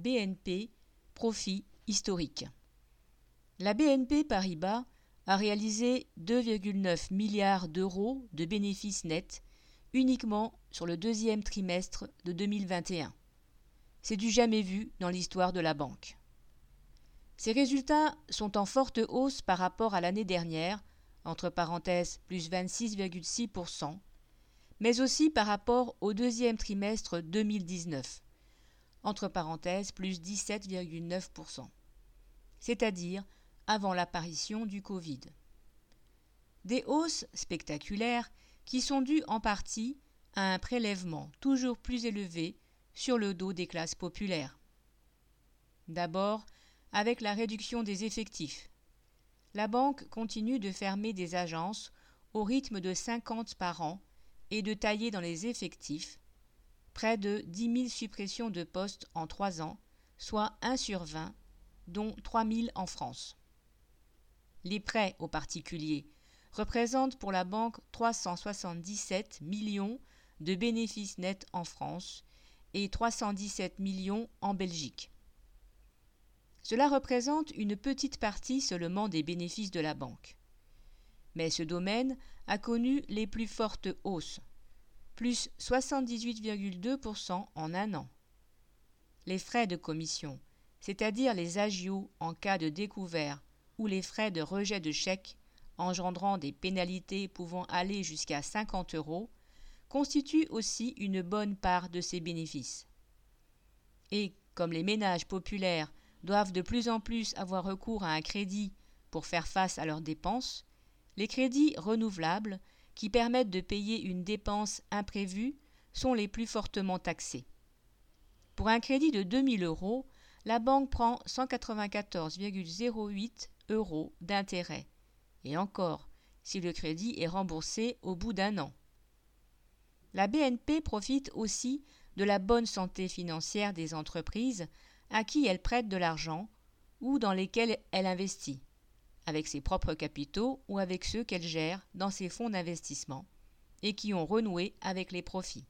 BNP Profit historique. La BNP Paribas a réalisé 2,9 milliards d'euros de bénéfices nets uniquement sur le deuxième trimestre de 2021. C'est du jamais vu dans l'histoire de la banque. Ces résultats sont en forte hausse par rapport à l'année dernière, entre parenthèses plus 26,6%, mais aussi par rapport au deuxième trimestre 2019, entre parenthèses plus 17,9%, c'est-à-dire avant l'apparition du Covid. Des hausses spectaculaires qui sont dues en partie à un prélèvement toujours plus élevé sur le dos des classes populaires. D'abord, avec la réduction des effectifs. La banque continue de fermer des agences au rythme de 50 par an et de tailler dans les effectifs, près de 10 000 suppressions de postes en trois ans, soit 1 sur 20, dont 3 000 en France. Les prêts aux particuliers représentent pour la banque 377 millions de bénéfices nets en France et 317 millions en Belgique. Cela représente une petite partie seulement des bénéfices de la banque. Mais ce domaine a connu les plus fortes hausses, plus 78,2% en un an. Les frais de commission, c'est-à-dire les agios en cas de découvert ou les frais de rejet de chèques engendrant des pénalités pouvant aller jusqu'à 50 euros, constituent aussi une bonne part de ces bénéfices. Et comme les ménages populaires doivent de plus en plus avoir recours à un crédit pour faire face à leurs dépenses, les crédits renouvelables, qui permettent de payer une dépense imprévue, sont les plus fortement taxés. Pour un crédit de 2000 euros, la banque prend 194,08 euros d'intérêt, et encore, si le crédit est remboursé au bout d'un an. La BNP profite aussi de la bonne santé financière des entreprises à qui elle prête de l'argent ou dans lesquels elle investit, avec ses propres capitaux ou avec ceux qu'elle gère dans ses fonds d'investissement, et qui ont renoué avec les profits.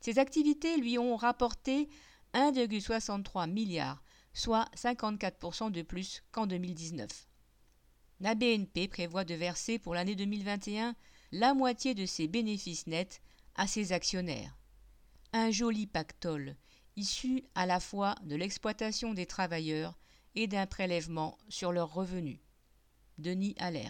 Ces activités lui ont rapporté 1,63 milliard, soit 54% de plus qu'en 2019. La BNP prévoit de verser pour l'année 2021 la moitié de ses bénéfices nets à ses actionnaires. Un joli pactole issu à la fois de l'exploitation des travailleurs et d'un prélèvement sur leurs revenus. Denis Allaire.